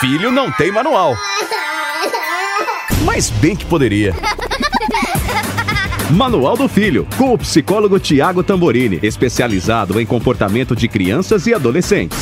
filho não tem manual. Mas bem que poderia. Manual do Filho, com o psicólogo Tiago Tamborini, especializado em comportamento de crianças e adolescentes.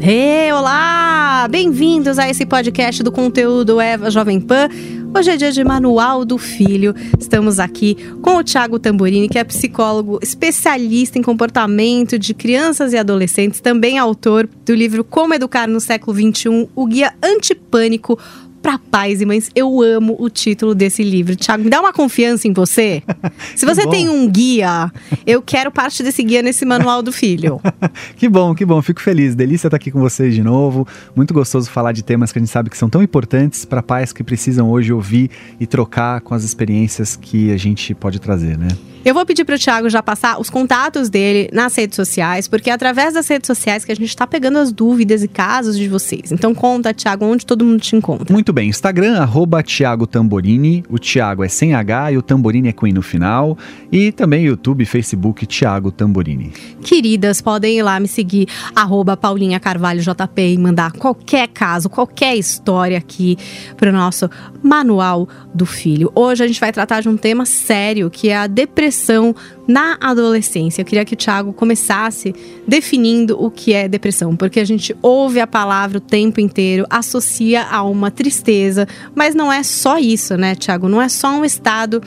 Hey, olá! Bem-vindos a esse podcast do conteúdo Eva Jovem Pan. Hoje é dia de Manual do Filho. Estamos aqui com o Tiago Tamborini, que é psicólogo especialista em comportamento de crianças e adolescentes, também autor do livro Como Educar no Século XXI, o Guia Antipânico para pais e mães. Eu amo o título desse livro. Tiago, me dá uma confiança em você. Se você tem um guia, eu quero parte desse guia nesse manual do filho. que bom, que bom. Fico feliz. Delícia estar aqui com vocês de novo. Muito gostoso falar de temas que a gente sabe que são tão importantes para pais que precisam hoje ouvir e trocar com as experiências que a gente pode trazer, né? Eu vou pedir para o Thiago já passar os contatos dele nas redes sociais, porque é através das redes sociais que a gente está pegando as dúvidas e casos de vocês. Então conta, Thiago, onde todo mundo te encontra. Muito bem, Instagram, arroba Thiago Tamborini. O Thiago é sem H e o Tamborini é com I no final. E também YouTube, Facebook, Thiago Tamborini. Queridas, podem ir lá me seguir, arroba Paulinha Carvalho JP e mandar qualquer caso, qualquer história aqui para o nosso Manual do Filho. Hoje a gente vai tratar de um tema sério, que é a depressão depressão na adolescência. Eu queria que o Thiago começasse definindo o que é depressão, porque a gente ouve a palavra o tempo inteiro, associa a uma tristeza, mas não é só isso, né, Thiago? Não é só um estado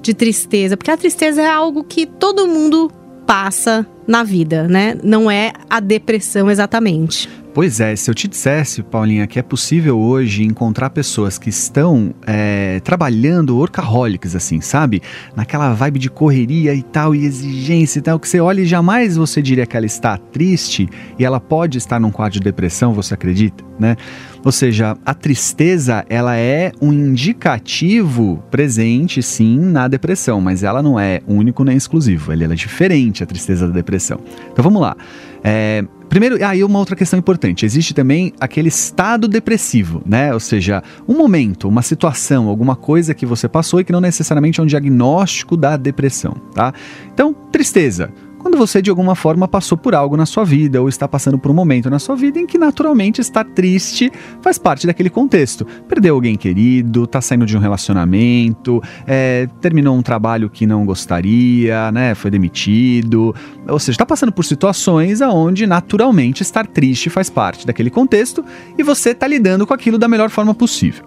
de tristeza, porque a tristeza é algo que todo mundo passa na vida, né? Não é a depressão exatamente. Pois é, se eu te dissesse, Paulinha, que é possível hoje encontrar pessoas que estão é, trabalhando workaholics, assim, sabe? Naquela vibe de correria e tal, e exigência e tal, que você olha e jamais você diria que ela está triste e ela pode estar num quadro de depressão, você acredita, né? Ou seja, a tristeza, ela é um indicativo presente, sim, na depressão, mas ela não é único nem exclusivo, ela é diferente, a tristeza da depressão. Então vamos lá. É, Primeiro, aí ah, uma outra questão importante, existe também aquele estado depressivo, né? Ou seja, um momento, uma situação, alguma coisa que você passou e que não necessariamente é um diagnóstico da depressão, tá? Então, tristeza quando você de alguma forma passou por algo na sua vida ou está passando por um momento na sua vida em que naturalmente estar triste faz parte daquele contexto. Perdeu alguém querido, está saindo de um relacionamento, é, terminou um trabalho que não gostaria, né, foi demitido, ou seja, está passando por situações aonde naturalmente estar triste faz parte daquele contexto e você está lidando com aquilo da melhor forma possível.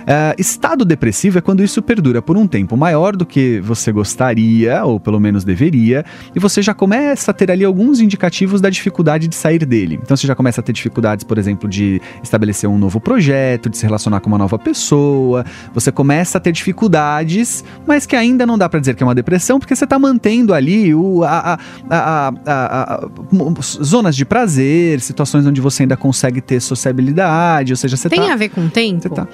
Uh, estado depressivo é quando isso perdura por um tempo maior do que você gostaria, ou pelo menos deveria, e você já começa a ter ali alguns indicativos da dificuldade de sair dele. Então você já começa a ter dificuldades, por exemplo, de estabelecer um novo projeto, de se relacionar com uma nova pessoa, você começa a ter dificuldades, mas que ainda não dá para dizer que é uma depressão, porque você está mantendo ali o, a, a, a, zonas de prazer, situações onde você ainda consegue ter sociabilidade, ou seja, você Tem tá, a ver com o tempo? Tá,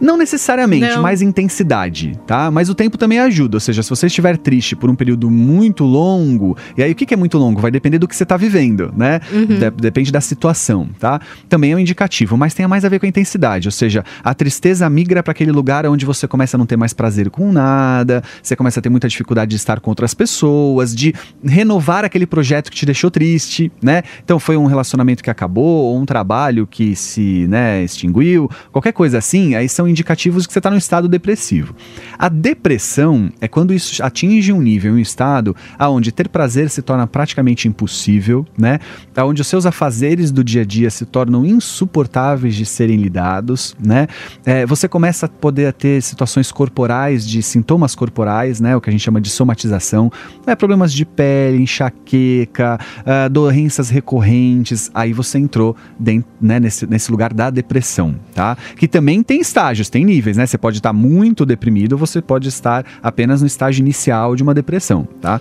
não necessariamente, Não. mais intensidade, tá? Mas o tempo também ajuda. Ou seja, se você estiver triste por um período muito longo, e aí o que é muito longo? Vai depender do que você está vivendo, né? Uhum. De depende da situação, tá? Também é um indicativo, mas tem mais a ver com a intensidade. Ou seja, a tristeza migra para aquele lugar onde você começa a não ter mais prazer com nada, você começa a ter muita dificuldade de estar com outras pessoas, de renovar aquele projeto que te deixou triste, né? Então foi um relacionamento que acabou, ou um trabalho que se né, extinguiu, qualquer coisa assim, aí são indicativos de que você está num estado depressivo. A depressão é quando isso atinge um nível, um estado, aonde ter prazer se torna praticamente impossível, né? Aonde os seus afazeres do dia a dia se tornam insuportáveis de serem lidados, né? É, você começa a poder ter situações corporais, de sintomas corporais, né? O que a gente chama de somatização, é, problemas de pele, enxaqueca, uh, doenças recorrentes. Aí você entrou dentro, né, nesse, nesse lugar da depressão, tá? Que também tem estágio tem níveis, né? Você pode estar muito deprimido, você pode estar apenas no estágio inicial de uma depressão, tá?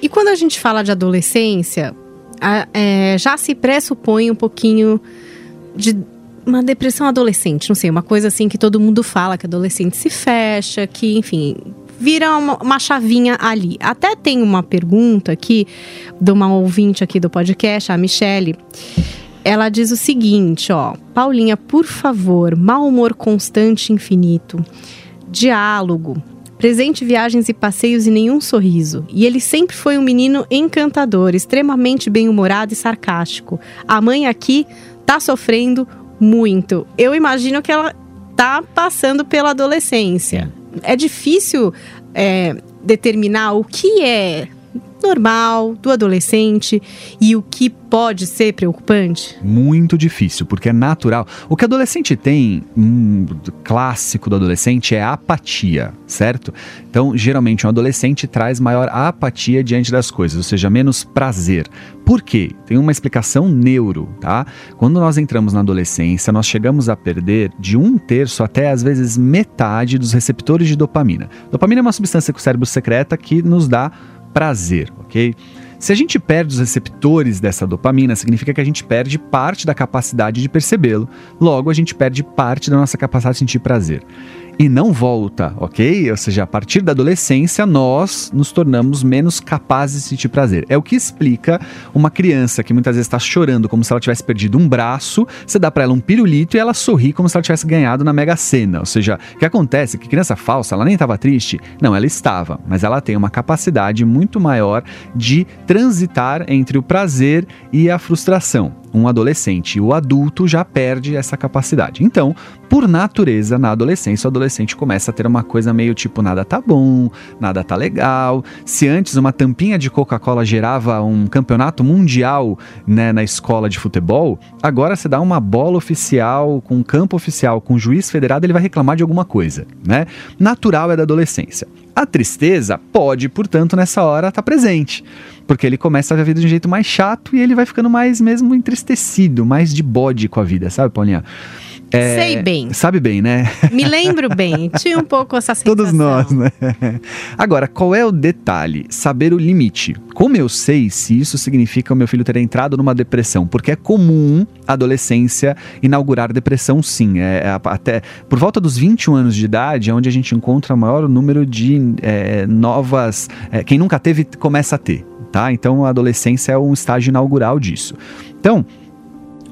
E quando a gente fala de adolescência, a, é, já se pressupõe um pouquinho de uma depressão adolescente, não sei, uma coisa assim que todo mundo fala, que adolescente se fecha, que, enfim, vira uma, uma, chavinha ali. Até tem uma pergunta aqui de uma ouvinte aqui do podcast, a Michele. Ela diz o seguinte, ó, Paulinha, por favor, mau humor constante infinito, diálogo, Presente viagens e passeios e nenhum sorriso. E ele sempre foi um menino encantador, extremamente bem-humorado e sarcástico. A mãe aqui tá sofrendo muito. Eu imagino que ela tá passando pela adolescência. É difícil é, determinar o que é normal do adolescente e o que pode ser preocupante? Muito difícil, porque é natural. O que adolescente tem, um clássico do adolescente, é apatia, certo? Então, geralmente, um adolescente traz maior apatia diante das coisas, ou seja, menos prazer. Por quê? Tem uma explicação neuro, tá? Quando nós entramos na adolescência, nós chegamos a perder de um terço até às vezes metade dos receptores de dopamina. Dopamina é uma substância que o cérebro secreta que nos dá prazer, ok? Se a gente perde os receptores dessa dopamina, significa que a gente perde parte da capacidade de percebê-lo, logo a gente perde parte da nossa capacidade de sentir prazer e não volta, ok? Ou seja, a partir da adolescência nós nos tornamos menos capazes de sentir prazer. É o que explica uma criança que muitas vezes está chorando como se ela tivesse perdido um braço, você dá para ela um pirulito e ela sorri como se ela tivesse ganhado na Mega Sena. Ou seja, o que acontece? Que criança falsa, ela nem estava triste? Não, ela estava, mas ela tem uma capacidade muito maior de transitar entre o prazer e a frustração um adolescente. O adulto já perde essa capacidade. Então, por natureza, na adolescência, o adolescente começa a ter uma coisa meio tipo: nada tá bom, nada tá legal. Se antes uma tampinha de Coca-Cola gerava um campeonato mundial né, na escola de futebol, agora você dá uma bola oficial, com um campo oficial, com um juiz federado, ele vai reclamar de alguma coisa. Né? Natural é da adolescência. A tristeza pode, portanto, nessa hora estar tá presente, porque ele começa a ver a vida de um jeito mais chato e ele vai ficando mais mesmo entristecido, mais de bode com a vida, sabe, Paulinha? É, Sei bem. Sabe bem, né? Me lembro bem. Tinha um pouco essa sensação. Todos nós, né? Agora, qual é o detalhe? Saber o limite. Como eu sei se isso significa o meu filho ter entrado numa depressão? Porque é comum a adolescência inaugurar depressão, sim. É, é, até por volta dos 21 anos de idade é onde a gente encontra o maior número de é, novas. É, quem nunca teve, começa a ter. Tá? Então a adolescência é um estágio inaugural disso. Então,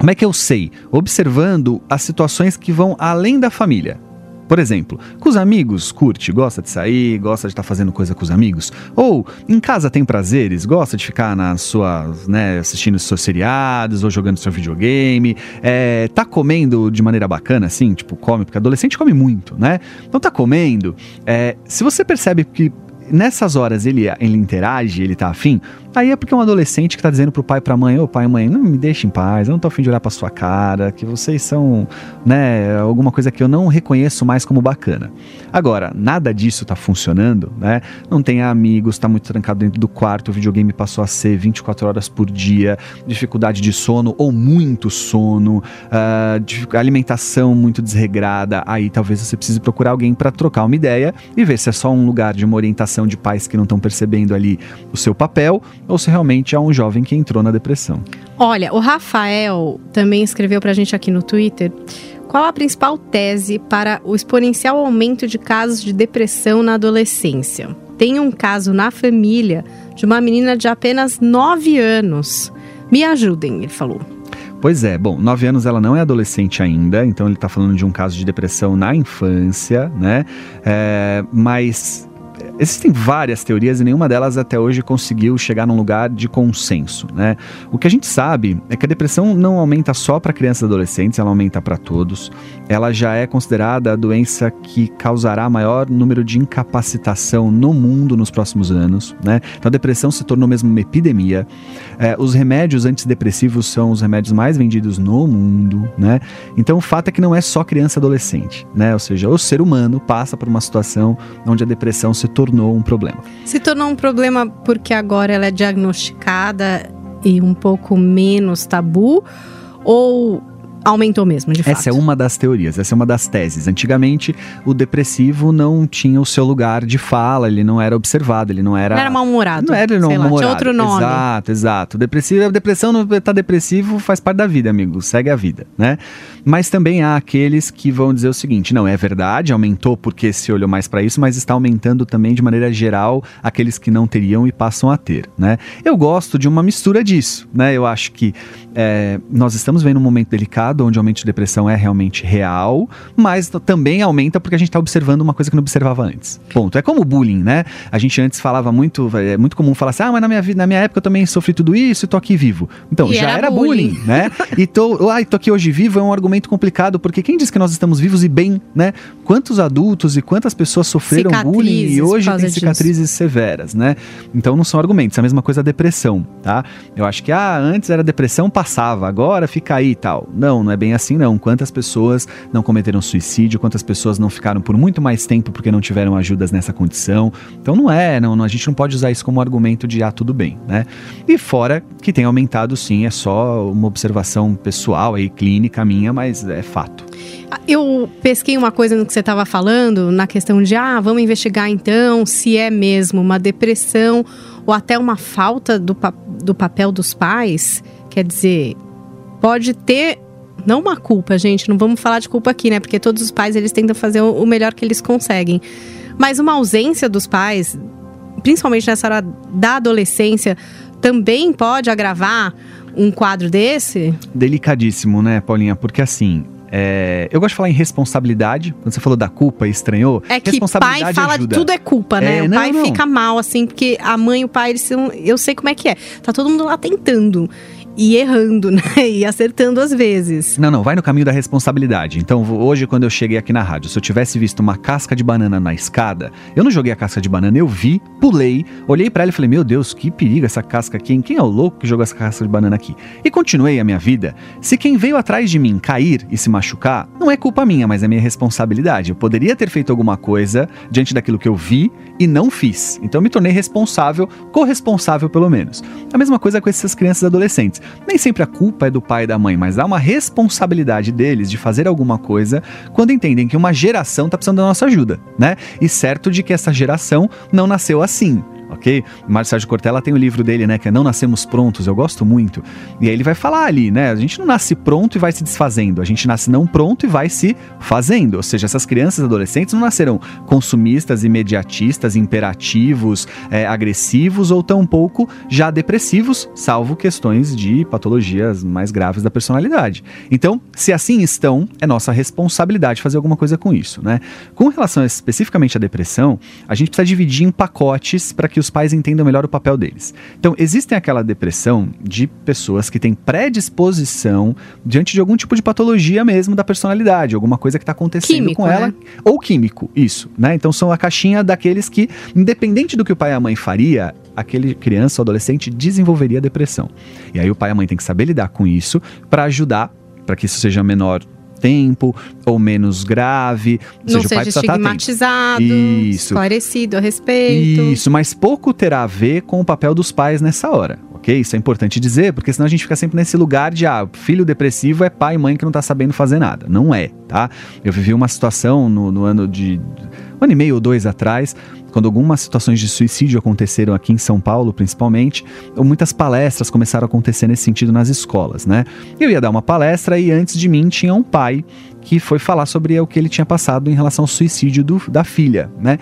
como é que eu sei? Observando as situações que vão além da família. Por exemplo, com os amigos, curte, gosta de sair, gosta de estar tá fazendo coisa com os amigos. Ou em casa tem prazeres, gosta de ficar nas suas, né, assistindo seus seriados ou jogando seu videogame. É, tá comendo de maneira bacana, assim, tipo, come, porque adolescente come muito, né? Então tá comendo. É, se você percebe que nessas horas ele, ele interage, ele tá afim, Aí é porque um adolescente que tá dizendo pro pai e pra mãe, ô pai e mãe, não me deixe em paz, eu não tô afim de olhar pra sua cara, que vocês são, né, alguma coisa que eu não reconheço mais como bacana. Agora, nada disso tá funcionando, né? Não tem amigos, tá muito trancado dentro do quarto, o videogame passou a ser 24 horas por dia, dificuldade de sono ou muito sono, uh, alimentação muito desregrada, aí talvez você precise procurar alguém para trocar uma ideia e ver se é só um lugar de uma orientação de pais que não estão percebendo ali o seu papel ou se realmente é um jovem que entrou na depressão. Olha, o Rafael também escreveu para a gente aqui no Twitter. Qual a principal tese para o exponencial aumento de casos de depressão na adolescência? Tem um caso na família de uma menina de apenas 9 anos. Me ajudem, ele falou. Pois é, bom, 9 anos ela não é adolescente ainda, então ele está falando de um caso de depressão na infância, né? É, mas Existem várias teorias e nenhuma delas até hoje conseguiu chegar num lugar de consenso, né? O que a gente sabe é que a depressão não aumenta só para crianças e adolescentes, ela aumenta para todos. Ela já é considerada a doença que causará maior número de incapacitação no mundo nos próximos anos, né? Então a depressão se tornou mesmo uma epidemia. É, os remédios antidepressivos são os remédios mais vendidos no mundo, né? Então o fato é que não é só criança e adolescente, né? Ou seja, o ser humano passa por uma situação onde a depressão se tornou um problema. Se tornou um problema porque agora ela é diagnosticada e um pouco menos tabu? Ou aumentou mesmo, de fato. Essa é uma das teorias, essa é uma das teses. Antigamente, o depressivo não tinha o seu lugar de fala, ele não era observado, ele não era. Não era mal-humorado. Não era mal-humorado. Tinha outro nome. Exato, exato. Depressivo, depressão não tá depressivo faz parte da vida, amigo. Segue a vida, né? Mas também há aqueles que vão dizer o seguinte: não, é verdade, aumentou porque se olhou mais para isso, mas está aumentando também de maneira geral aqueles que não teriam e passam a ter, né? Eu gosto de uma mistura disso, né? Eu acho que é, nós estamos vendo um momento delicado onde o aumento de depressão é realmente real, mas também aumenta porque a gente está observando uma coisa que não observava antes. Ponto. É como o bullying, né? A gente antes falava muito, é muito comum falar assim, ah, mas na minha, vida, na minha época eu também sofri tudo isso e tô aqui vivo. Então, E já era era, bullying, bullying. né? E tô, ai, tô aqui hoje vivo é um argumento complicado, porque quem diz que nós estamos vivos e bem, né? Quantos adultos e quantas pessoas sofreram bullying Cicatrizes e por hoje causa tem disso. cicatrizes severas, né? Então não são argumentos, é a mesma coisa a depressão, tá? Eu acho que, ah, antes era depressão, passava, agora fica aí e tal. Não, não é bem assim não. Quantas pessoas não cometeram suicídio, quantas pessoas não ficaram por muito mais tempo porque não tiveram ajudas nessa condição. Então não é, não, a gente não pode usar isso como argumento de, ah, tudo bem, né? E fora que tem aumentado sim, é só uma observação pessoal aí, clínica minha, mas é fato. Eu pesquei uma coisa no que você estava falando, na questão de, ah, vamos investigar então se é mesmo uma depressão ou até uma falta do, pa- do papel dos pais. Quer dizer, pode ter. Não uma culpa, gente, não vamos falar de culpa aqui, né? Porque todos os pais eles tentam fazer o melhor que eles conseguem. Mas uma ausência dos pais, principalmente nessa hora da adolescência, também pode agravar um quadro desse? Delicadíssimo, né, Paulinha? Porque assim. é, eu gosto de falar em responsabilidade. Quando você falou da culpa e estranhou, É que pai fala ajuda. de tudo é culpa, né? É, o não, pai não. fica mal, assim, porque a mãe e o pai, eles são. Eu sei como é que é. Tá todo mundo lá tentando. E errando, né? E acertando às vezes. Não, não, vai no caminho da responsabilidade. Então, hoje, quando eu cheguei aqui na rádio, se eu tivesse visto uma casca de banana na escada, eu não joguei a casca de banana, eu vi, pulei, olhei pra ela e falei: Meu Deus, que perigo essa casca aqui, hein? Quem é o louco que jogou essa casca de banana aqui? E continuei a minha vida. Se quem veio atrás de mim cair e se machucar, não é culpa minha, mas é minha responsabilidade. Eu poderia ter feito alguma coisa diante daquilo que eu vi e não fiz. Então, eu me tornei responsável, corresponsável pelo menos. A mesma coisa com essas crianças adolescentes. Nem sempre a culpa é do pai e da mãe, mas há uma responsabilidade deles de fazer alguma coisa quando entendem que uma geração está precisando da nossa ajuda, né? E certo de que essa geração não nasceu assim. Ok? Mário Sérgio Cortella tem o livro dele, né? Que é Não Nascemos Prontos, eu gosto muito. E aí ele vai falar ali, né? A gente não nasce pronto e vai se desfazendo. A gente nasce não pronto e vai se fazendo. Ou seja, essas crianças adolescentes não nasceram consumistas, imediatistas, imperativos, é, agressivos ou tampouco já depressivos, salvo questões de patologias mais graves da personalidade. Então, se assim estão, é nossa responsabilidade fazer alguma coisa com isso, né? Com relação especificamente à depressão, a gente precisa dividir em pacotes para que os pais entendam melhor o papel deles. Então, existem aquela depressão de pessoas que têm predisposição diante de algum tipo de patologia mesmo da personalidade, alguma coisa que está acontecendo Químico, com ela, né? ou químico, isso, né? Então são a caixinha daqueles que, independente do que o pai e a mãe faria, aquele criança ou adolescente desenvolveria depressão. E aí o pai e a mãe têm que saber lidar com isso para ajudar para que isso seja menor tempo ou menos grave. Ou Não seja, o pai seja estigmatizado, Isso. esclarecido a respeito. Isso, mas pouco terá a ver com o papel dos pais nessa hora. Ok? Isso é importante dizer, porque senão a gente fica sempre nesse lugar de, ah, filho depressivo é pai e mãe que não tá sabendo fazer nada. Não é, tá? Eu vivi uma situação no, no ano de. Um ano e meio ou dois atrás, quando algumas situações de suicídio aconteceram aqui em São Paulo, principalmente, muitas palestras começaram a acontecer nesse sentido nas escolas, né? Eu ia dar uma palestra e antes de mim tinha um pai que foi falar sobre o que ele tinha passado em relação ao suicídio do- da filha, né?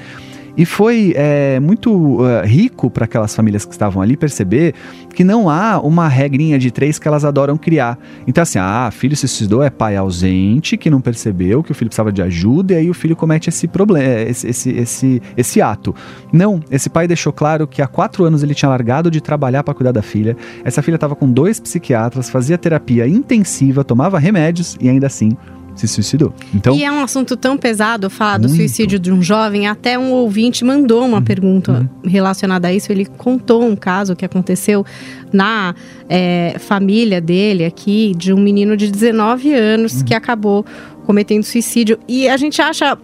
E foi é, muito eh, rico para aquelas famílias que estavam ali perceber que não há uma regrinha de três que elas adoram criar. Então, assim, ah, filho se suicidou é pai ausente, que não percebeu que o filho precisava de ajuda, e aí o filho comete esse problema, esse, esse, esse, esse ato. Não, esse pai deixou claro que há quatro anos ele tinha largado de trabalhar para cuidar da filha. Essa filha estava com dois psiquiatras, fazia terapia intensiva, tomava remédios e ainda assim se suicidou. Então, E é um assunto tão pesado falar do Muito. suicídio de um jovem. Até um ouvinte mandou uma pergunta relacionada a isso. Ele contou um caso que aconteceu na é, família dele aqui, de um menino de 19 anos que acabou cometendo suicídio. E a gente acha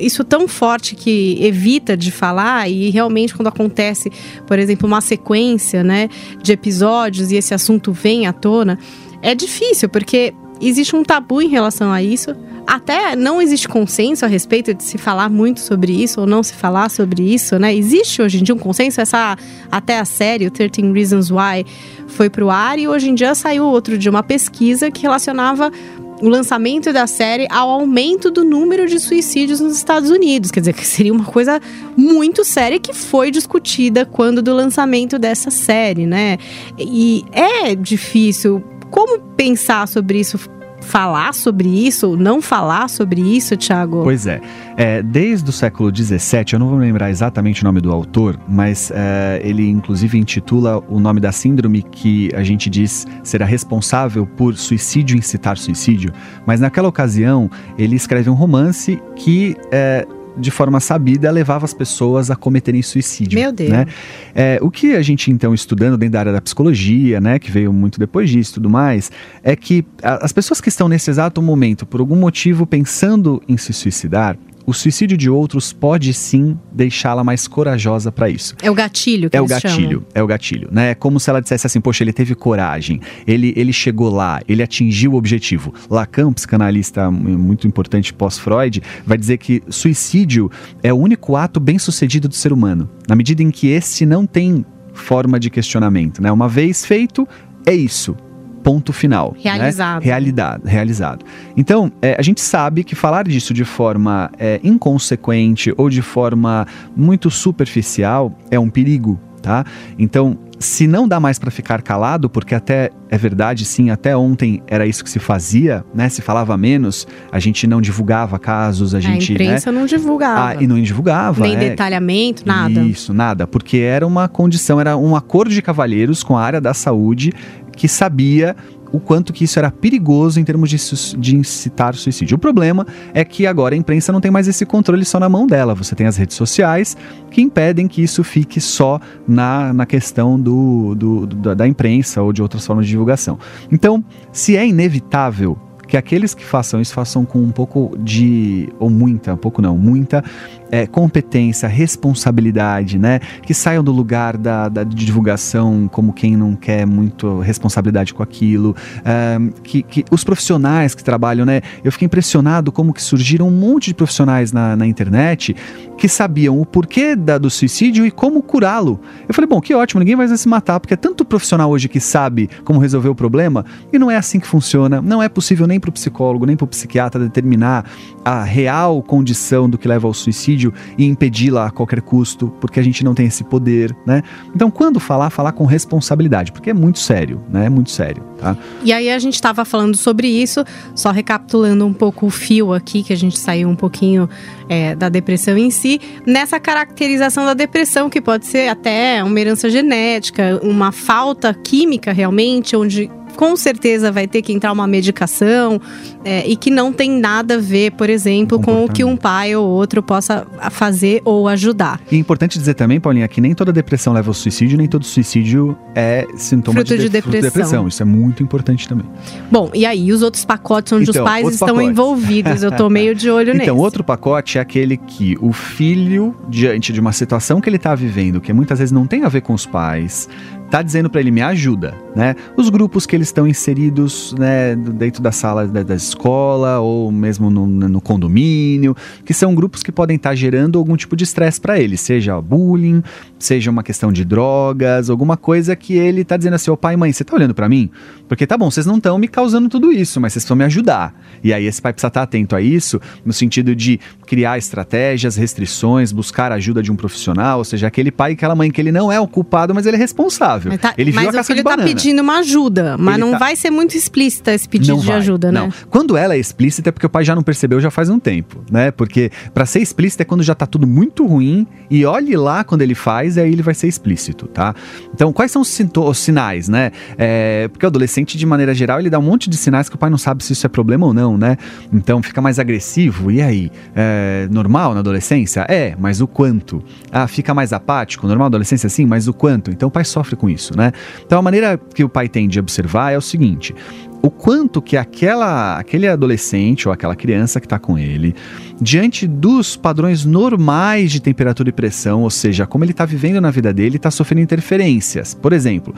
isso tão forte que evita de falar e realmente quando acontece, por exemplo, uma sequência, né, de episódios e esse assunto vem à tona, é difícil porque existe um tabu em relação a isso. Até não existe consenso a respeito de se falar muito sobre isso ou não se falar sobre isso, né? Existe hoje em dia um consenso, essa até a série, o 13 Reasons Why, foi pro ar e hoje em dia saiu outro dia uma pesquisa que relacionava o lançamento da série ao aumento do número de suicídios nos Estados Unidos. Quer dizer, que seria uma coisa muito séria que foi discutida quando do lançamento dessa série, né? E é difícil. Como pensar sobre isso falar sobre isso, não falar sobre isso, Thiago? Pois é. é desde o século XVII, eu não vou lembrar exatamente o nome do autor, mas é, ele inclusive intitula o nome da síndrome que a gente diz será responsável por suicídio incitar suicídio. Mas naquela ocasião, ele escreve um romance que. É, de forma sabida, levava as pessoas a cometerem suicídio. Meu Deus. Né? É, o que a gente, então, estudando dentro da área da psicologia, né, que veio muito depois disso e tudo mais, é que as pessoas que estão nesse exato momento, por algum motivo, pensando em se suicidar, o suicídio de outros pode sim deixá-la mais corajosa para isso. É o gatilho que É o gatilho, chamam. é o gatilho, né? É como se ela dissesse assim, poxa, ele teve coragem, ele, ele chegou lá, ele atingiu o objetivo. Lacan, psicanalista muito importante pós-Freud, vai dizer que suicídio é o único ato bem sucedido do ser humano, na medida em que esse não tem forma de questionamento, né? Uma vez feito, é isso ponto final. né? Realizado. Realidade, realizado. Então, é, a gente sabe que falar disso de forma é, inconsequente ou de forma muito superficial é um perigo, tá? Então, se não dá mais para ficar calado, porque até é verdade, sim, até ontem era isso que se fazia, né? Se falava menos, a gente não divulgava casos, a gente, a né? imprensa não divulgava. Ah, e não divulgava, Nem é. detalhamento, nada. Isso, nada, porque era uma condição, era um acordo de cavalheiros com a área da saúde que sabia o quanto que isso era perigoso em termos de, de incitar suicídio. O problema é que agora a imprensa não tem mais esse controle só na mão dela. Você tem as redes sociais que impedem que isso fique só na, na questão do, do- do- da imprensa ou de outras formas de divulgação. Então, se é inevitável que aqueles que façam isso façam com um pouco de, ou muita, um pouco não, muita é, competência, responsabilidade, né? Que saiam do lugar da, da divulgação como quem não quer muito responsabilidade com aquilo. ahn, que, que os profissionais que trabalham, né? Eu fiquei impressionado como que surgiram um monte de profissionais na, na internet que sabiam o porquê da, do suicídio e como curá-lo. Eu falei, bom, que ótimo, ninguém vai se matar, porque é tanto profissional hoje que sabe como resolver o problema e não é assim que funciona. Não é possível nem para o psicólogo, nem para o psiquiatra determinar a real condição do que leva ao suicídio e impedi-la a qualquer custo, porque a gente não tem esse poder, né? Então, quando falar, falar com responsabilidade, porque é muito sério, né? É muito sério, tá? E aí a gente estava falando sobre isso, só recapitulando um pouco o fio aqui, que a gente saiu um pouquinho é, da depressão em si, nessa caracterização da depressão, que pode ser até uma herança genética, uma falta química realmente, onde com certeza vai ter que entrar uma medicação é, e que não tem nada a ver, por exemplo, com o que um pai ou outro possa fazer ou ajudar. E é importante dizer também, Paulinha, que nem toda depressão leva ao suicídio, nem todo suicídio é sintoma Fruto de de, fruto depressão. Isso é muito importante também. Bom, e aí os outros pacotes onde Então, os pais estão pacotes. envolvidos, eu tô meio de olho Então, nesse. outro pacote é aquele que o filho, diante de uma situação que ele está vivendo, que muitas vezes não tem a ver com os pais, tá dizendo para ele me ajuda, né? Os grupos que eles estão inseridos, né, dentro da sala da, da escola ou mesmo no, no condomínio, que são grupos que podem estar gerando algum tipo de estresse para ele, seja bullying, seja uma questão de drogas, alguma coisa que ele tá dizendo assim, ô pai, mãe, você tá olhando para mim? Porque tá bom, vocês não estão me causando tudo isso, mas vocês precisam me ajudar. E aí esse pai precisa estar atento a isso, no sentido de criar estratégias, restrições, buscar a ajuda de um profissional, ou seja, aquele pai e aquela mãe que ele não é o culpado, mas ele é responsável. Mas, tá- ele viu mas a o caça filho de tá banana. pedindo uma ajuda, mas Ele não tá- vai ser muito explícita esse pedido Não de vai, ajuda, não. né? Quando ela é explícita é porque o pai já não percebeu já faz um tempo, né? Porque pra ser explícita é quando já tá tudo muito ruim e olhe lá quando ele faz e aí ele vai ser explícito, tá? Então, quais são os, os sinais, né? É, porque o adolescente, de maneira geral, ele dá um monte de sinais que o pai não sabe se isso é problema ou não, né? Então, fica mais agressivo, e aí? É normal na adolescência? É, mas o quanto? Ah, fica mais apático? Normal na adolescência, sim, mas o quanto? Então, o pai sofre com isso, né? Então, a maneira que o pai tem de observar é o seguinte: o quanto que aquela, aquele adolescente ou aquela criança que está com ele, diante dos padrões normais de temperatura e pressão, ou seja, como ele está vivendo na vida dele, está sofrendo interferências. Por exemplo,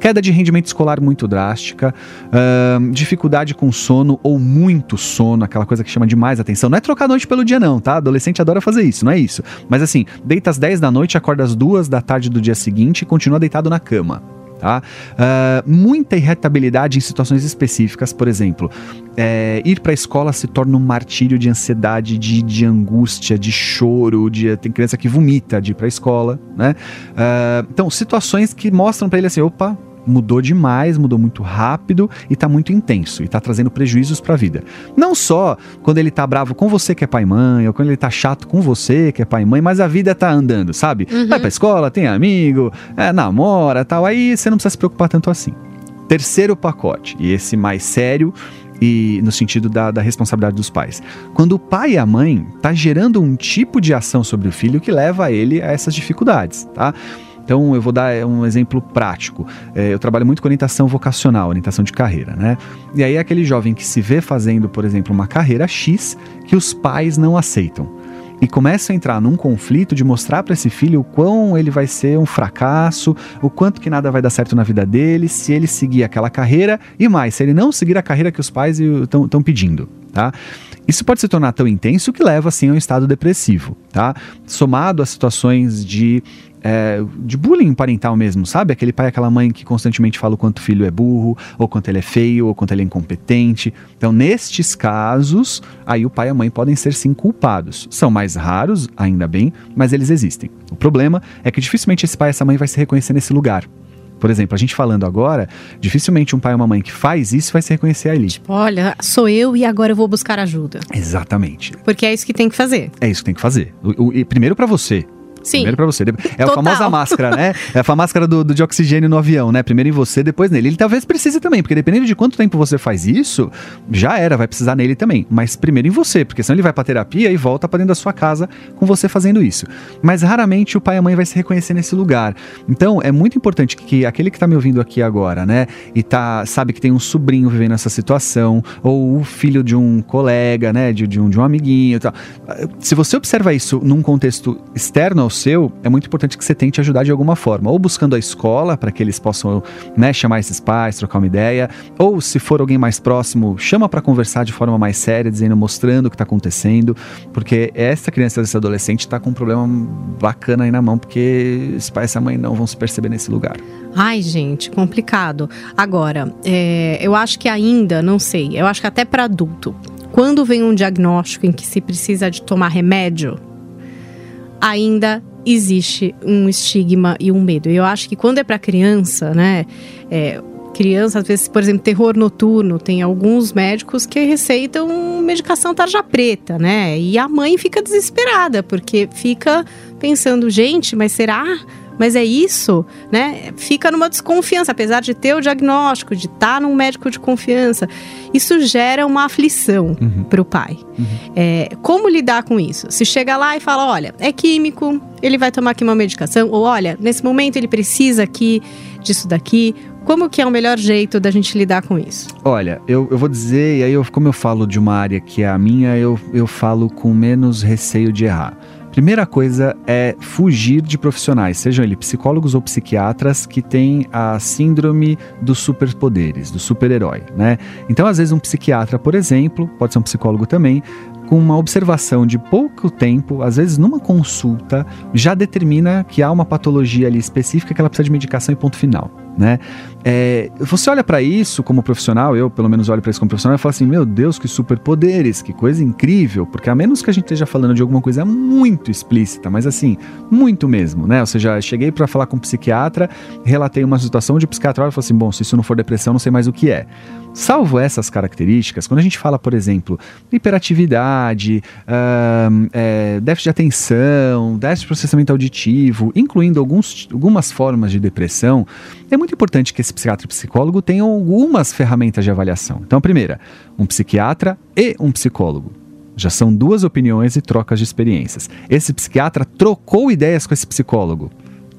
queda de rendimento escolar muito drástica, ahn, dificuldade com sono ou muito sono, aquela coisa que chama de mais atenção. Não é trocar a noite pelo dia, não, tá? Adolescente adora fazer isso, não é isso. Mas assim, deita às 10 da noite, acorda às 2 da tarde do dia seguinte e continua deitado na cama. Tá? Ah, muita irritabilidade em situações específicas, por exemplo, é, ir para a escola se torna um martírio de ansiedade, de, de angústia, de choro, de, tem criança que vomita de ir para a escola, né? Ah, então, situações que mostram para ele assim, opa, mudou demais, mudou muito rápido e tá muito intenso e tá trazendo prejuízos para a vida. Não só quando ele tá bravo com você que é pai e mãe, ou quando ele tá chato com você que é pai e mãe, mas a vida tá andando, sabe? Uhum. Vai pra escola, tem amigo, é, namora, tal, aí você não precisa se preocupar tanto assim. Terceiro pacote, e esse mais sério e no sentido da, da, responsabilidade dos pais. Quando o pai e a mãe tá gerando um tipo de ação sobre o filho que leva ele a essas dificuldades, tá? Então, eu vou dar um exemplo prático. É, eu trabalho muito com orientação vocacional, orientação de carreira, né? E aí, aquele jovem que se vê fazendo, por exemplo, uma carreira X que os pais não aceitam e começa a entrar num conflito de mostrar para esse filho o quão ele vai ser um fracasso, o quanto que nada vai dar certo na vida dele, se ele seguir aquela carreira e mais, se ele não seguir a carreira que os pais estão pedindo, tá? Isso pode se tornar tão intenso que leva assim a um estado depressivo, tá? Somado a situações de é, de bullying parental mesmo, sabe? Aquele pai, aquela mãe que constantemente fala o quanto o filho é burro, ou quanto ele é feio, ou quanto ele é incompetente. Então, nestes casos, aí o pai e a mãe podem ser sim culpados. São mais raros, ainda bem, mas eles existem. O problema é que dificilmente esse pai e essa mãe vai se reconhecer nesse lugar. Por exemplo, a gente falando agora, dificilmente um pai ou uma mãe que faz isso vai se reconhecer ali. Tipo, olha, sou eu e agora eu vou buscar ajuda. Exatamente. Porque é isso que tem que fazer. É isso que tem que fazer. O, o, primeiro para você, Sim. Primeiro pra você. É a famosa máscara, né? É a máscara do, do, de oxigênio no avião, né? Primeiro em você, depois nele. Ele talvez precise também, porque dependendo de quanto tempo você faz isso, já era, vai precisar nele também. Mas primeiro em você, porque senão ele vai pra terapia e volta pra dentro da sua casa com você fazendo isso. Mas raramente o pai e a mãe vai se reconhecer nesse lugar. Então é muito importante que aquele que tá me ouvindo aqui agora, né? E tá, sabe que tem um sobrinho vivendo essa situação, ou o filho de um colega, né? De, de, um, de um amiguinho e tal. Se você observa isso num contexto externo ao seu, é muito importante que você tente ajudar de alguma forma, ou buscando a escola para que eles possam né, chamar esses pais, trocar uma ideia, ou se for alguém mais próximo, chama para conversar de forma mais séria, dizendo, mostrando o que está acontecendo, porque essa criança, esse adolescente está com um problema bacana aí na mão, porque esse pai e essa mãe não vão se perceber nesse lugar. Ai, gente, complicado. Agora, é, eu acho que ainda, não sei, eu acho que até para adulto, quando vem um diagnóstico em que se precisa de tomar remédio, ainda existe um estigma e um medo. E eu acho que quando é para criança, né? É, criança, às vezes, por exemplo, terror noturno, tem alguns médicos que receitam medicação tarja preta, né? E a mãe fica desesperada, porque fica pensando, gente, mas será mas é isso, né? Fica numa desconfiança, apesar de ter o diagnóstico, de estar tá num médico de confiança. Isso gera uma aflição uhum. para o pai. Uhum. É, como lidar com isso? Se chega lá e fala, olha, é químico, ele vai tomar aqui uma medicação, ou olha, nesse momento ele precisa aqui disso daqui. Como que é o melhor jeito da gente lidar com isso? Olha, eu, eu vou dizer, e aí eu, como eu falo de uma área que é a minha, eu, eu falo com menos receio de errar. Primeira coisa é fugir de profissionais, sejam eles psicólogos ou psiquiatras, que têm a síndrome dos superpoderes, do super-herói, né? Então, às vezes, um psiquiatra, por exemplo, pode ser um psicólogo também, com uma observação de pouco tempo, às vezes numa consulta, já determina que há uma patologia ali específica que ela precisa de medicação e ponto final né? É, você olha para isso como profissional, eu pelo menos olho para isso como profissional e falo assim: meu Deus, que superpoderes, que coisa incrível, porque a menos que a gente esteja falando de alguma coisa muito explícita, mas assim, muito mesmo, né? Ou seja, cheguei para falar com um psiquiatra, relatei uma situação de psiquiatra e falou assim: bom, se isso não for depressão, não sei mais o que é. Salvo essas características, quando a gente fala, por exemplo, hiperatividade, uh, é, déficit de atenção, déficit de processamento auditivo, incluindo alguns, algumas formas de depressão, é muito importante que esse psiquiatra e psicólogo tenham algumas ferramentas de avaliação. Então, a primeira, um psiquiatra e um psicólogo. Já são duas opiniões e trocas de experiências. Esse psiquiatra trocou ideias com esse psicólogo.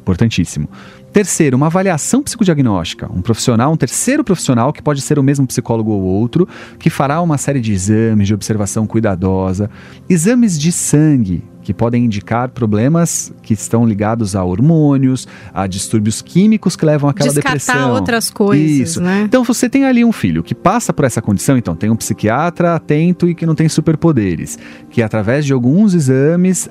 Importantíssimo. Terceiro, uma avaliação psicodiagnóstica. Um profissional, um terceiro profissional, que pode ser o mesmo psicólogo ou outro, que fará uma série de exames de observação cuidadosa. Exames de sangue, que podem indicar problemas que estão ligados a hormônios, a distúrbios químicos que levam àquela Descartar depressão. outras coisas, Isso. né? Então você tem ali um filho que passa por essa condição, então tem um psiquiatra atento e que não tem superpoderes, que através de alguns exames,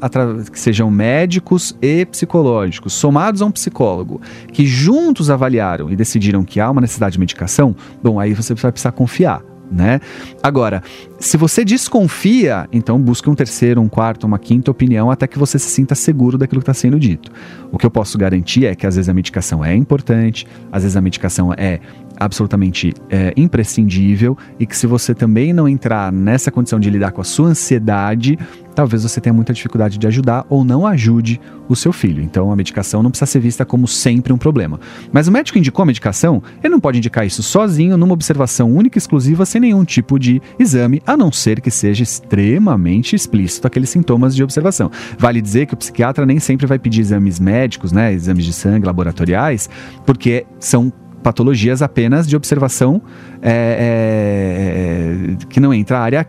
que sejam médicos e psicológicos, somados a um psicólogo, que juntos avaliaram e decidiram que há uma necessidade de medicação, bom, aí você vai precisar confiar né? Agora, se você desconfia, então busque um terceiro, um quarto, uma quinta opinião até que você se sinta seguro daquilo que está sendo dito. O que eu posso garantir é que às vezes a medicação é importante, às vezes a medicação é absolutamente é, imprescindível e que se você também não entrar nessa condição de lidar com a sua ansiedade, talvez você tenha muita dificuldade de ajudar ou não ajude o seu filho. Então a medicação não precisa ser vista como sempre um problema. Mas o médico indicou a medicação, ele não pode indicar isso sozinho, numa observação única e exclusiva, sem nenhum tipo de exame, a não ser que seja extremamente explícito aqueles sintomas de observação. Vale dizer que o psiquiatra nem sempre vai pedir exames médicos, né, exames de sangue, laboratoriais, porque são patologias apenas de observação é, é, que não entra a área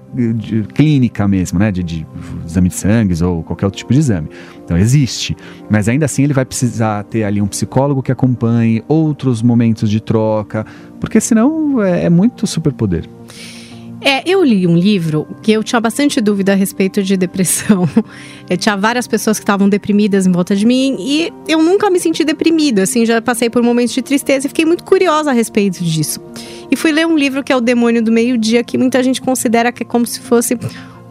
clínica mesmo, né? De, de, exame de sangue ou qualquer outro tipo de exame. Então existe. Mas ainda assim ele vai precisar ter ali um psicólogo que acompanhe, outros momentos de troca, porque senão é, é muito superpoder. É, eu li um livro que eu tinha bastante dúvida a respeito de depressão. Eu tinha várias pessoas que estavam deprimidas em volta de mim e eu nunca me senti deprimida, assim, já passei por momentos de tristeza e fiquei muito curiosa a respeito disso. E fui ler um livro que é O Demônio do Meio-Dia, que muita gente considera que é como se fosse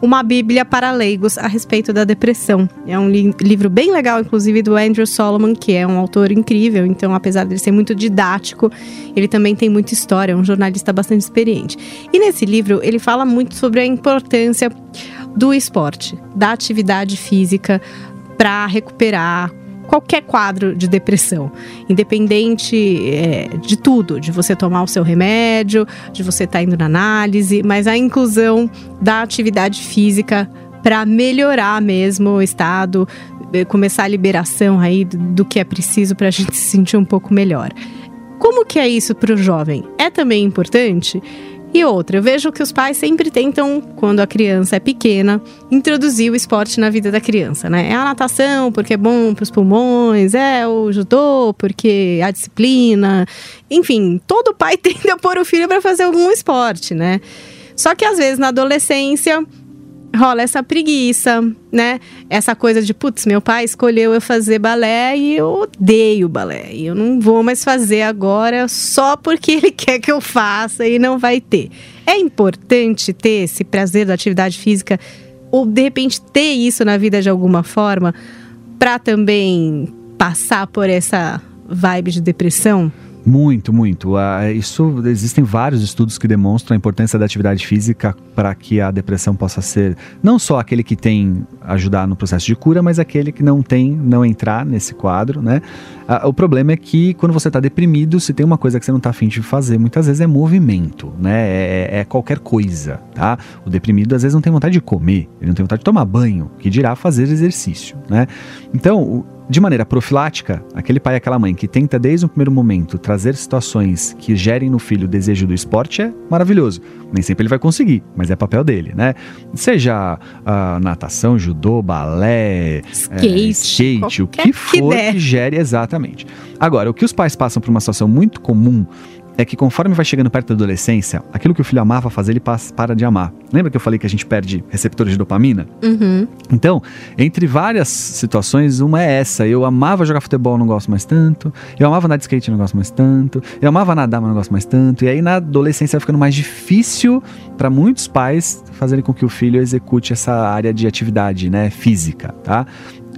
uma Bíblia para leigos a respeito da depressão. É um li livro bem legal, inclusive, do Andrew Solomon, que é um autor incrível. Então, apesar de ser muito didático, ele também tem muita história, é um jornalista bastante experiente. E nesse livro, ele fala muito sobre a importância do esporte, da atividade física para recuperar qualquer quadro de depressão, independente é, de tudo, de você tomar o seu remédio, de você estar tá indo na análise, mas a inclusão da atividade física para melhorar mesmo o estado, é, começar a liberação aí do, do que é preciso para a gente se sentir um pouco melhor. Como que é isso para o jovem? É também importante? E outra, eu vejo que os pais sempre tentam, quando a criança é pequena, introduzir o esporte na vida da criança, né? É a natação, porque é bom para os pulmões, é o judô, porque a disciplina. Enfim, todo pai tende a pôr o filho para fazer algum esporte, né? Só que às vezes na adolescência rola essa preguiça, né? Essa coisa de, putz, meu pai escolheu eu fazer balé e eu odeio balé. E eu não vou mais fazer agora só porque ele quer que eu faça e não vai ter. É importante ter esse prazer da atividade física ou de repente ter isso na vida de alguma forma para também passar por essa vibe de depressão? Muito, muito. Uh, isso existem vários estudos que demonstram a importância da atividade física para que a depressão possa ser não só aquele que tem ajudar no processo de cura, mas aquele que não tem, não entrar nesse quadro, né? Uh, o problema é que quando você está deprimido, se tem uma coisa que você não está afim de fazer, muitas vezes é movimento, né? É, é, é, qualquer coisa, tá? O deprimido às vezes não tem vontade de comer, ele não tem vontade de tomar banho, que dirá fazer exercício, né? Então, de maneira profilática, aquele pai e aquela mãe que tenta desde o primeiro momento trazer situações que gerem no filho o desejo do esporte é maravilhoso. Nem sempre ele vai conseguir, mas é papel dele, né? Seja uh, natação, judô, balé, skate, é, skate o que for que, que gere exatamente. Agora, o que os pais passam por uma situação muito comum é que conforme vai chegando perto da adolescência, aquilo que o filho amava fazer, ele passa, para de amar. Lembra que eu falei que a gente perde receptores de dopamina? Uhum. Então, entre várias situações, uma é essa. Eu amava jogar futebol, não gosto mais tanto. Eu amava andar de skate, não gosto mais tanto. Eu amava nadar, mas não gosto mais tanto. E aí, na adolescência, vai ficando mais difícil para muitos pais fazerem com que o filho execute essa área de atividade né, física, tá?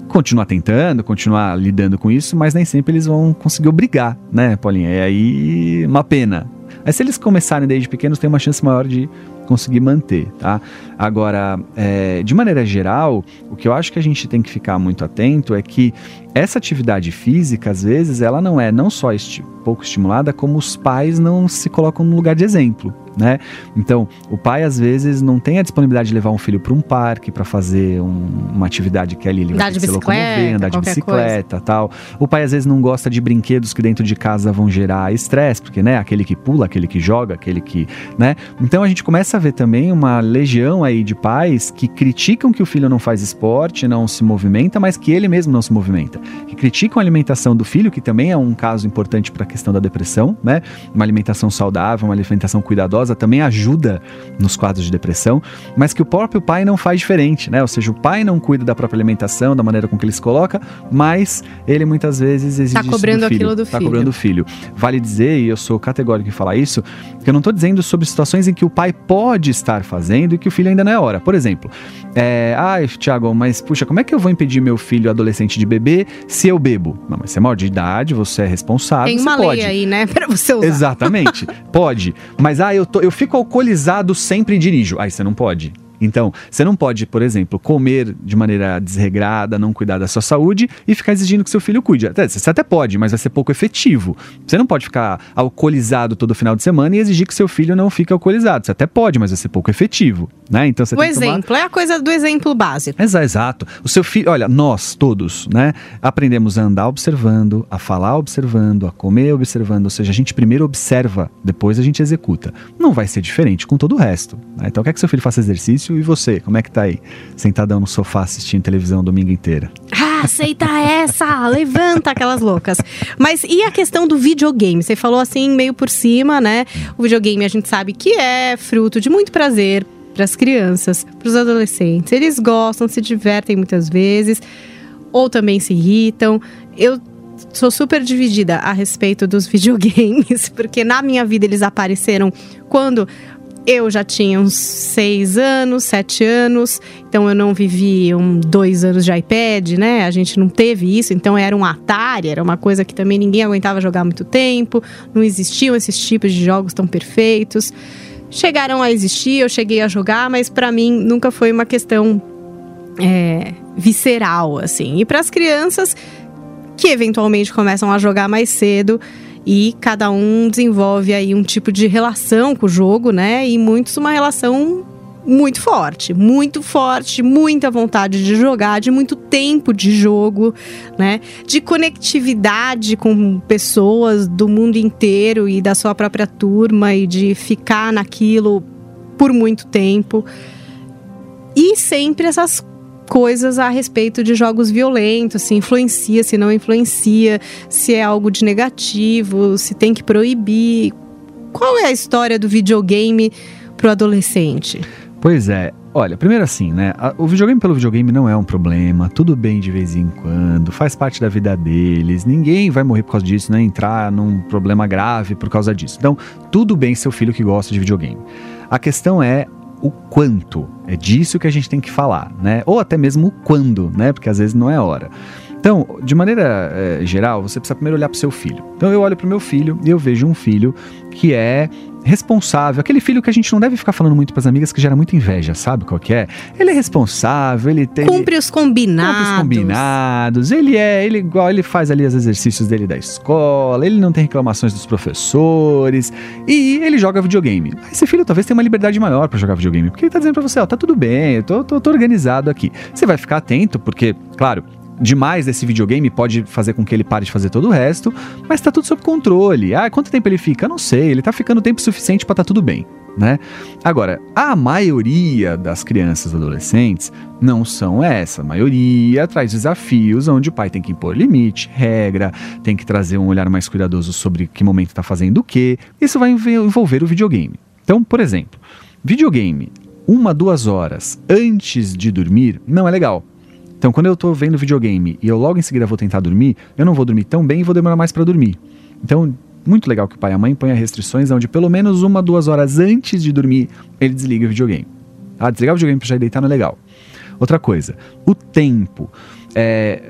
Continuar tentando, continuar lidando com isso, mas nem sempre eles vão conseguir obrigar, né, Paulinha? É aí uma pena. Mas se eles começarem desde pequenos, tem uma chance maior de conseguir manter, tá? Agora, é, de maneira geral, o que eu acho que a gente tem que ficar muito atento é que essa atividade física, às vezes, ela não é não só esti pouco estimulada, como os pais não se colocam no lugar de exemplo né? Então, o pai às vezes não tem a disponibilidade de levar um filho para um parque para fazer um, uma atividade que ali ele vai se locomover, andar de bicicleta, coisa. tal. O pai às vezes não gosta de brinquedos que dentro de casa vão gerar estresse, porque né, aquele que pula, aquele que joga, aquele que, né? Então a gente começa a ver também uma legião aí de pais que criticam que o filho não faz esporte, não se movimenta, mas que ele mesmo não se movimenta. Que criticam a alimentação do filho, que também é um caso importante para a questão da depressão, né? Uma alimentação saudável, uma alimentação cuidadosa também ajuda nos quadros de depressão, mas que o próprio pai não faz diferente, né? Ou seja, o pai não cuida da própria alimentação, da maneira com que ele se coloca, mas ele muitas vezes exige Tá cobrando do filho, aquilo do tá filho. cobrando o filho. Vale dizer, e eu sou categórico em falar isso, que eu não estou dizendo sobre situações em que o pai pode estar fazendo e que o filho ainda não é hora. Por exemplo, é, ai, Thiago, mas puxa, como é que eu vou impedir meu filho adolescente de beber se eu bebo? Não, mas você é maior de idade, você é responsável, Tem uma pode. lei aí, né, pra você usar. Exatamente, pode. Mas ah, eu, tô, eu fico alcoolizado sempre e dirijo. Aí você não pode. Então, você não pode, por exemplo, comer de maneira desregrada, não cuidar da sua saúde e ficar exigindo que seu filho cuide. Até, você até pode, mas vai ser pouco efetivo. Você não pode ficar alcoolizado todo final de semana e exigir que seu filho não fique alcoolizado. Você até pode, mas vai ser pouco efetivo, né? Então você O tem que tomar exemplo é a coisa do exemplo básico. Exa- Exato. O seu filho, olha, nós todos, né, aprendemos a andar observando, a falar observando, a comer observando, ou seja, a gente primeiro observa, depois a gente executa. Não vai ser diferente com todo o resto. né? Então quer que seu filho faça exercício e você, como é que tá aí? Sentadão no sofá assistindo televisão domingo inteiro. Ah, aceita essa! Levanta aquelas loucas. Mas e a questão do videogame? Você falou assim, meio por cima, né? O videogame a gente sabe que é fruto de muito prazer para as crianças, para os adolescentes. Eles gostam, se divertem muitas vezes, ou também se irritam. Eu sou super dividida a respeito dos videogames, porque na minha vida eles apareceram quando eu já tinha uns seis anos, sete anos, então eu não vivi um, dois anos de iPad, né? A gente não teve isso, então era um Atari, era uma coisa que também ninguém aguentava jogar muito tempo, não existiam esses tipos de jogos tão perfeitos. Chegaram a existir, eu cheguei a jogar, mas pra mim nunca foi uma questão é, visceral, assim. E para as crianças que eventualmente começam a jogar mais cedo e cada um desenvolve aí um tipo de relação com o jogo, né? E muitos uma relação muito forte, muito forte, muita vontade de jogar, de muito tempo de jogo, né? De conectividade com pessoas do mundo inteiro e da sua própria turma e de ficar naquilo por muito tempo. E sempre essas coisas a respeito de jogos violentos, se influencia, se não influencia, se é algo de negativo, se tem que proibir. Qual é a história do videogame pro adolescente? Pois é. Olha, primeiro assim, né? O videogame pelo videogame não é um problema, tudo bem de vez em quando, faz parte da vida deles, ninguém vai morrer por causa disso, né? Entrar num problema grave por causa disso. Então, tudo bem seu filho que gosta de videogame. A questão é o quanto. É disso que a gente tem que falar, né? Ou até mesmo o quando, né? Porque às vezes não é hora. Então, de maneira eh, geral, você precisa primeiro olhar para o seu filho. Então, eu olho para o meu filho e eu vejo um filho que é responsável, aquele filho que a gente não deve ficar falando muito para as amigas que gera muita inveja, sabe qual que é? Ele é responsável, ele tem Cumpre os combinados. Cumpre os combinados. Ele é, ele igual, ele faz ali os exercícios dele da escola, ele não tem reclamações dos professores e ele joga videogame. Esse filho talvez tenha uma liberdade maior pra jogar videogame, porque ele tá dizendo pra você, ó, tá tudo bem, eu tô, tô, tô organizado aqui. Você vai ficar atento, porque, claro, demais desse videogame pode fazer com que ele pare de fazer todo o resto, mas tá tudo sob controle. Ah, quanto tempo ele fica? Eu não sei, ele tá ficando tempo suficiente pra tá tudo bem. Né? Agora, a maioria das crianças e adolescentes não são essa. A maioria traz desafios onde o pai tem que impor limite, regra, tem que trazer um olhar mais cuidadoso sobre que momento está fazendo o quê. Isso vai env- envolver o videogame. Então, por exemplo, videogame, uma, duas horas antes de dormir, não é legal. Então, quando eu tô vendo videogame e eu logo em seguida vou tentar dormir, eu não vou dormir tão bem e vou demorar mais para dormir. Então, muito legal que o pai e a mãe ponham restrições onde pelo menos uma, duas horas antes de dormir ele desliga o videogame. Ah, desligar o videogame pra já ir deitar não é legal. Outra coisa, o tempo. É,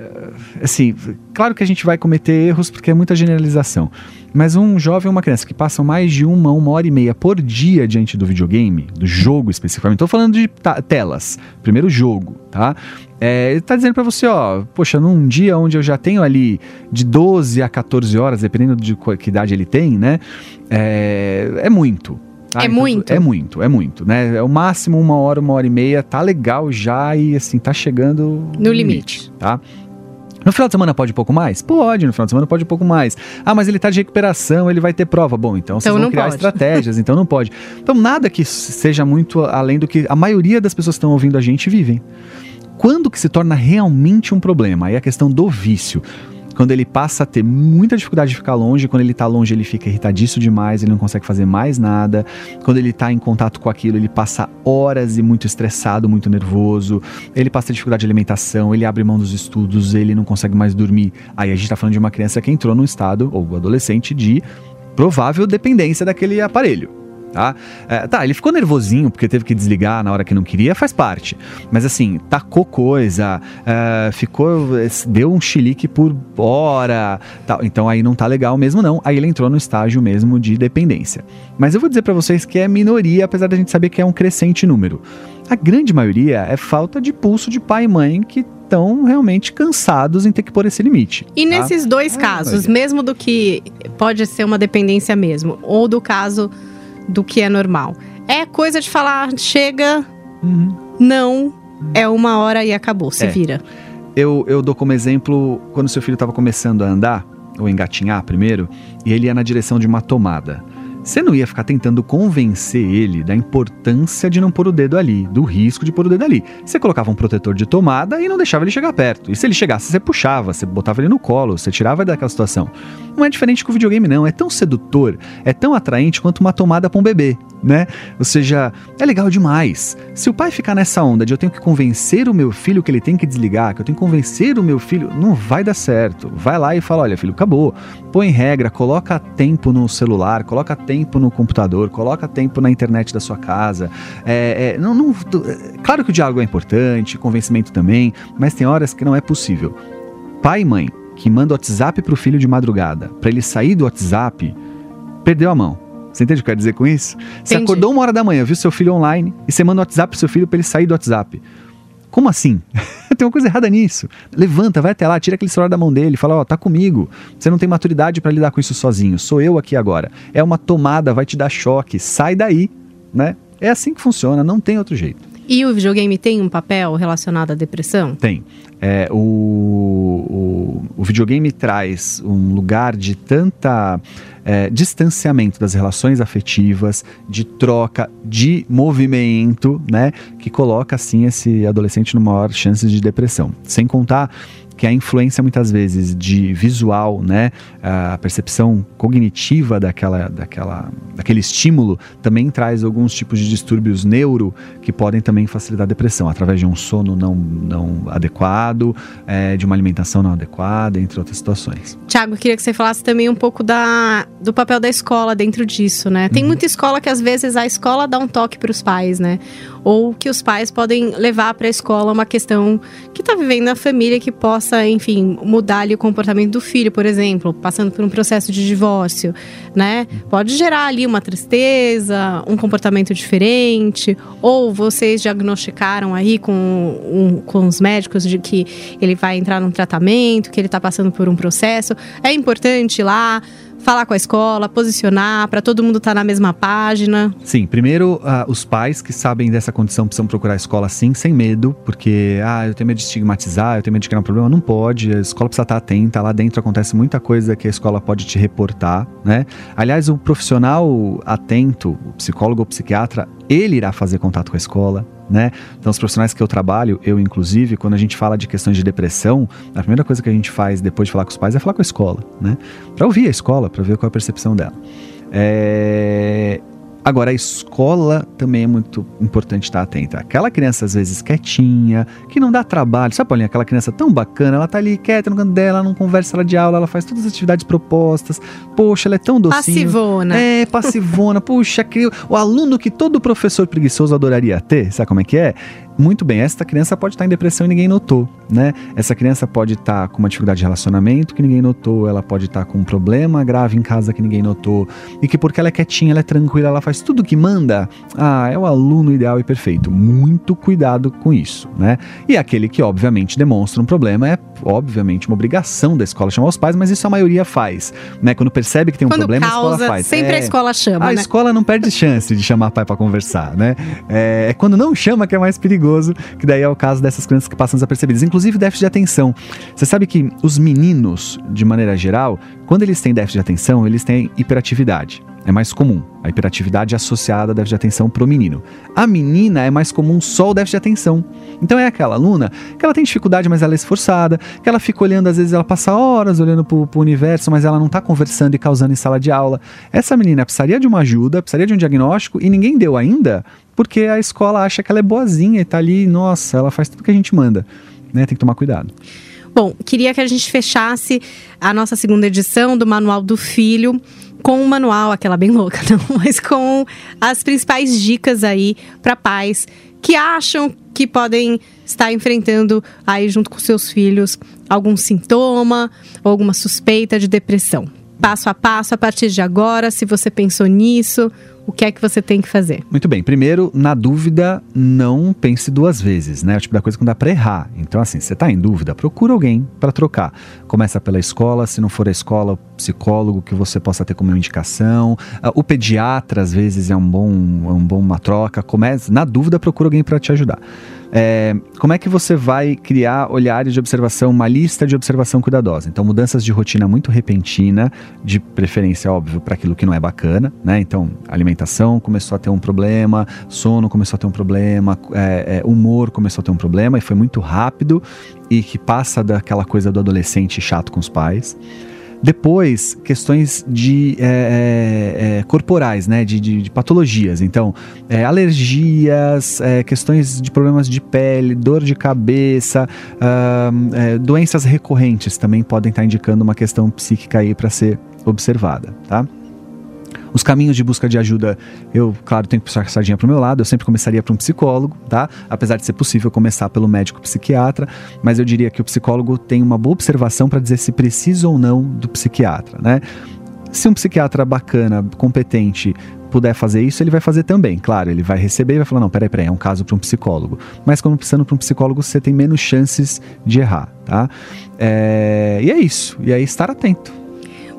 assim, claro que a gente vai cometer erros porque é muita generalização. Mas um jovem ou uma criança que passam mais de uma, uma hora e meia por dia diante do videogame, do jogo especificamente, estou falando de telas, primeiro jogo, tá? É, ele tá dizendo para você, ó, poxa, num dia onde eu já tenho ali de 12 a 14 horas, dependendo de qual- que idade ele tem, né? É, é muito. tá? É muito? É muito, é muito, né? É o máximo uma hora, uma hora e meia, tá legal já e assim, tá chegando No limite. tá? No final de semana pode um pouco mais? Pode, no final de semana pode um pouco mais. Ah, mas ele tá de recuperação, ele vai ter prova. Bom, então vocês Então vão não criar pode. estratégias, então não pode. Então nada que seja muito além do que a maioria das pessoas que estão ouvindo a gente vivem. Quando que se torna realmente um problema? Aí a questão do vício. Quando ele passa a ter muita dificuldade de ficar longe, quando ele tá longe ele fica irritadiço demais, ele não consegue fazer mais nada. Quando ele tá em contato com aquilo, ele passa horas e muito estressado, muito nervoso. Ele passa dificuldade de alimentação, ele abre mão dos estudos, ele não consegue mais dormir. Aí a gente tá falando de uma criança que entrou num estado, ou adolescente, de provável dependência daquele aparelho tá? É, tá, ele ficou nervosinho porque teve que desligar na hora que não queria, faz parte. Mas assim, tacou coisa, é, ficou, deu um chilique por hora, tal. Então aí não tá legal mesmo não. Aí ele entrou no estágio mesmo de dependência. Mas eu vou dizer para vocês que é minoria, apesar da gente saber que é um crescente número. A grande maioria é falta de pulso de pai e mãe que estão realmente cansados em ter que pôr esse limite. E tá? nesses dois é, casos, mesmo do que pode ser uma dependência mesmo, ou do caso do que é normal. É coisa de falar, chega, uhum. não, é uma hora e acabou, se é. vira. Eu, eu dou como exemplo quando seu filho estava começando a andar, ou engatinhar primeiro, e ele ia na direção de uma tomada. Você não ia ficar tentando convencer ele da importância de não pôr o dedo ali, do risco de pôr o dedo ali. Você colocava um protetor de tomada e não deixava ele chegar perto. E se ele chegasse, você puxava, você botava ele no colo, você tirava daquela situação. Não é diferente com o videogame, não. É tão sedutor, é tão atraente quanto uma tomada para um bebê né? Ou seja, é legal demais. Se o pai ficar nessa onda de eu tenho que convencer o meu filho que ele tem que desligar, que eu tenho que convencer o meu filho, não vai dar certo. Vai lá e fala: olha, filho, acabou. Põe regra, coloca tempo no celular, coloca tempo no computador, coloca tempo na internet da sua casa. É, é, não, não, claro que o diálogo é importante, convencimento também, mas tem horas que não é possível. Pai e mãe que manda WhatsApp pro filho de madrugada, para ele sair do WhatsApp, perdeu a mão você entende o que eu quero dizer com isso? Entendi. Você acordou uma hora da manhã, viu seu filho online e você manda um WhatsApp pro seu filho para ele sair do WhatsApp. Como assim? tem uma coisa errada nisso. Levanta, vai até lá, tira aquele celular da mão dele, fala: Ó, oh, tá comigo. Você não tem maturidade para lidar com isso sozinho. Sou eu aqui agora. É uma tomada, vai te dar choque. Sai daí, né? É assim que funciona, não tem outro jeito. E o videogame tem um papel relacionado à depressão? Tem. É, o, o, o videogame traz um lugar de tanta é, distanciamento das relações afetivas, de troca, de movimento, né? Que coloca, assim, esse adolescente numa maior chance de depressão. Sem contar que a influência muitas vezes de visual, né, a percepção cognitiva daquela, daquela, daquele estímulo também traz alguns tipos de distúrbios neuro que podem também facilitar a depressão, através de um sono não, não adequado, é, de uma alimentação não adequada, entre outras situações. Tiago, queria que você falasse também um pouco da, do papel da escola dentro disso, né? Tem uhum. muita escola que às vezes a escola dá um toque para os pais, né? Ou que os pais podem levar para a escola uma questão que está vivendo na família que possa enfim, mudar o comportamento do filho, por exemplo, passando por um processo de divórcio, né? Pode gerar ali uma tristeza, um comportamento diferente, ou vocês diagnosticaram aí com, um, com os médicos de que ele vai entrar num tratamento, que ele está passando por um processo. É importante lá falar com a escola, posicionar, para todo mundo estar tá na mesma página? Sim, primeiro, uh, os pais que sabem dessa condição precisam procurar a escola sim, sem medo, porque, ah, eu tenho medo de estigmatizar, eu tenho medo de criar um problema. Não pode, a escola precisa estar atenta, lá dentro acontece muita coisa que a escola pode te reportar, né? Aliás, o profissional atento, o psicólogo ou psiquiatra, ele irá fazer contato com a escola, né? Então, os profissionais que eu trabalho, eu inclusive, quando a gente fala de questões de depressão, a primeira coisa que a gente faz depois de falar com os pais é falar com a escola, né? Para ouvir a escola, para ver qual é a percepção dela. É... Agora, a escola também é muito importante estar atenta. Aquela criança, às vezes, quietinha, que não dá trabalho. Sabe, Paulinha, aquela criança tão bacana, ela tá ali quieta no canto dela, não conversa sala de aula, ela faz todas as atividades propostas. Poxa, ela é tão docinho. Passivona. É, passivona. Puxa, o aluno que todo professor preguiçoso adoraria ter, sabe como é que é? Muito bem, esta criança pode estar em depressão e ninguém notou, né? Essa criança pode estar com uma dificuldade de relacionamento que ninguém notou, ela pode estar com um problema grave em casa que ninguém notou, e que porque ela é quietinha, ela é tranquila, ela faz tudo que manda, ah, é o aluno ideal e perfeito. Muito cuidado com isso, né? E aquele que obviamente demonstra um problema é obviamente uma obrigação da escola chamar os pais, mas isso a maioria faz, né? Quando percebe que tem um Quando problema, causa, a escola faz. Sempre é, a escola chama, A né? escola não perde chance de chamar pai para conversar, né? É, é quando não chama que é mais perigoso perigoso, que daí é o caso dessas crianças que passam desapercebidas. Inclusive déficit de atenção. Você sabe que os meninos, de maneira geral, Quando eles têm déficit de atenção, eles têm hiperatividade. É mais comum. A hiperatividade associada a déficit de atenção para o menino. A menina é mais comum só o déficit de atenção. Então é aquela aluna que ela tem dificuldade, mas ela é esforçada, que ela fica olhando, às vezes ela passa horas olhando para o universo, mas ela não está conversando e causando em sala de aula. Essa menina precisaria de uma ajuda, precisaria de um diagnóstico e ninguém deu ainda, porque a escola acha que ela é boazinha e está ali, nossa, ela faz tudo que a gente manda. Né? Tem que tomar cuidado. Bom, queria que a gente fechasse a nossa segunda edição do Manual do Filho com um manual, aquela bem louca, não, mas com as principais dicas aí para pais que acham que podem estar enfrentando aí junto com seus filhos algum sintoma ou alguma suspeita de depressão. Passo a passo, a partir de agora, se você pensou nisso, o que é que você tem que fazer? Muito bem. Primeiro, na dúvida, não pense duas vezes, né? É o tipo da coisa que não dá para errar. Então, assim, você está em dúvida, procura alguém para trocar. Começa pela escola, se não for a escola, o psicólogo que você possa ter como indicação. Uh, o pediatra, às vezes, é um bom, é um bom uma troca. Comece, na dúvida, procura alguém para te ajudar. É, como é que você vai criar olhares de observação, uma lista de observação cuidadosa? Então, mudanças de rotina muito repentina, de preferência, óbvio, para aquilo que não é bacana, né? Então, alimentação começou a ter um problema, sono começou a ter um problema, é, é, humor começou a ter um problema e foi muito rápido e que passa daquela coisa do adolescente chato com os pais. Depois, questões de é, é, é, corporais, né? De, de, de patologias. Então, é, alergias, é, questões de problemas de pele, dor de cabeça, uh, doenças recorrentes também podem estar indicando uma questão psíquica aí para ser observada, tá? Os caminhos de busca de ajuda, eu, claro, tenho que puxar a sardinha para o meu lado, eu sempre começaria para um psicólogo, tá? Apesar de ser possível começar pelo médico psiquiatra, mas eu diria que o psicólogo tem uma boa observação para dizer se precisa ou não do psiquiatra, né? Se um psiquiatra bacana, competente, puder fazer isso, ele vai fazer também. Claro, ele vai receber e vai falar: não, peraí, peraí, é um caso para um psicólogo. Mas quando precisando para um psicólogo, você tem menos chances de errar, tá? É... E é isso. E aí, estar atento.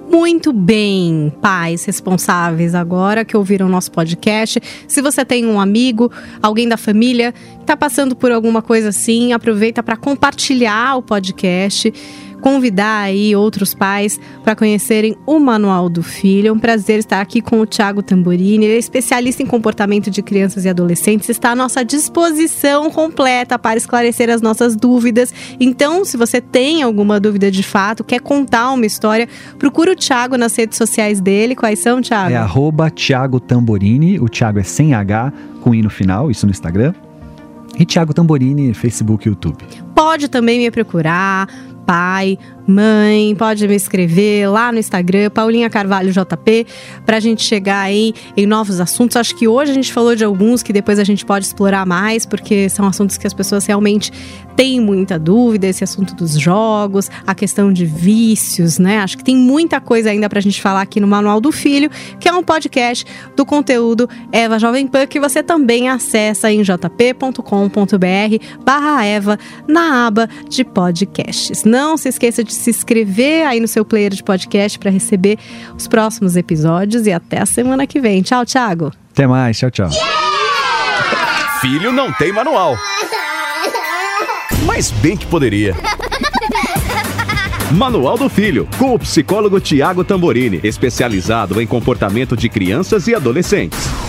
Muito bem, pais responsáveis agora que ouviram nosso podcast. Se você tem um amigo, alguém da família que está passando por alguma coisa assim, aproveita para compartilhar o podcast convidar aí outros pais para conhecerem o Manual do Filho. É um prazer estar aqui com o Tiago Tamborini, ele é especialista em comportamento de crianças e adolescentes, está à nossa disposição completa para esclarecer as nossas dúvidas. Então, se você tem alguma dúvida de fato, quer contar uma história, procura o Tiago nas redes sociais dele. Quais são, Tiago? É arroba Thiago Tamborini, o Tiago é sem H, com I no final, isso no Instagram. E Tiago Tamborini, Facebook e YouTube. Pode também me procurar pai, mãe, pode me escrever lá no Instagram, Paulinha Carvalho JP, para a gente chegar aí em novos assuntos. Acho que hoje a gente falou de alguns que depois a gente pode explorar mais, porque são assuntos que as pessoas realmente têm muita dúvida, esse assunto dos jogos, a questão de vícios, né? Acho que tem muita coisa ainda para a gente falar aqui no Manual do Filho, que é um podcast do conteúdo Eva Jovem Pan, que você também acessa em jp.com.br barra Eva na aba de podcasts. Não se esqueça de se inscrever aí no seu player de podcast para receber os próximos episódios e até a semana que vem. Tchau, Thiago. Até mais, tchau, tchau. Filho não tem manual. Mas bem que poderia. Manual do Filho, com o psicólogo Tiago Tamborini, especializado em comportamento de crianças e adolescentes.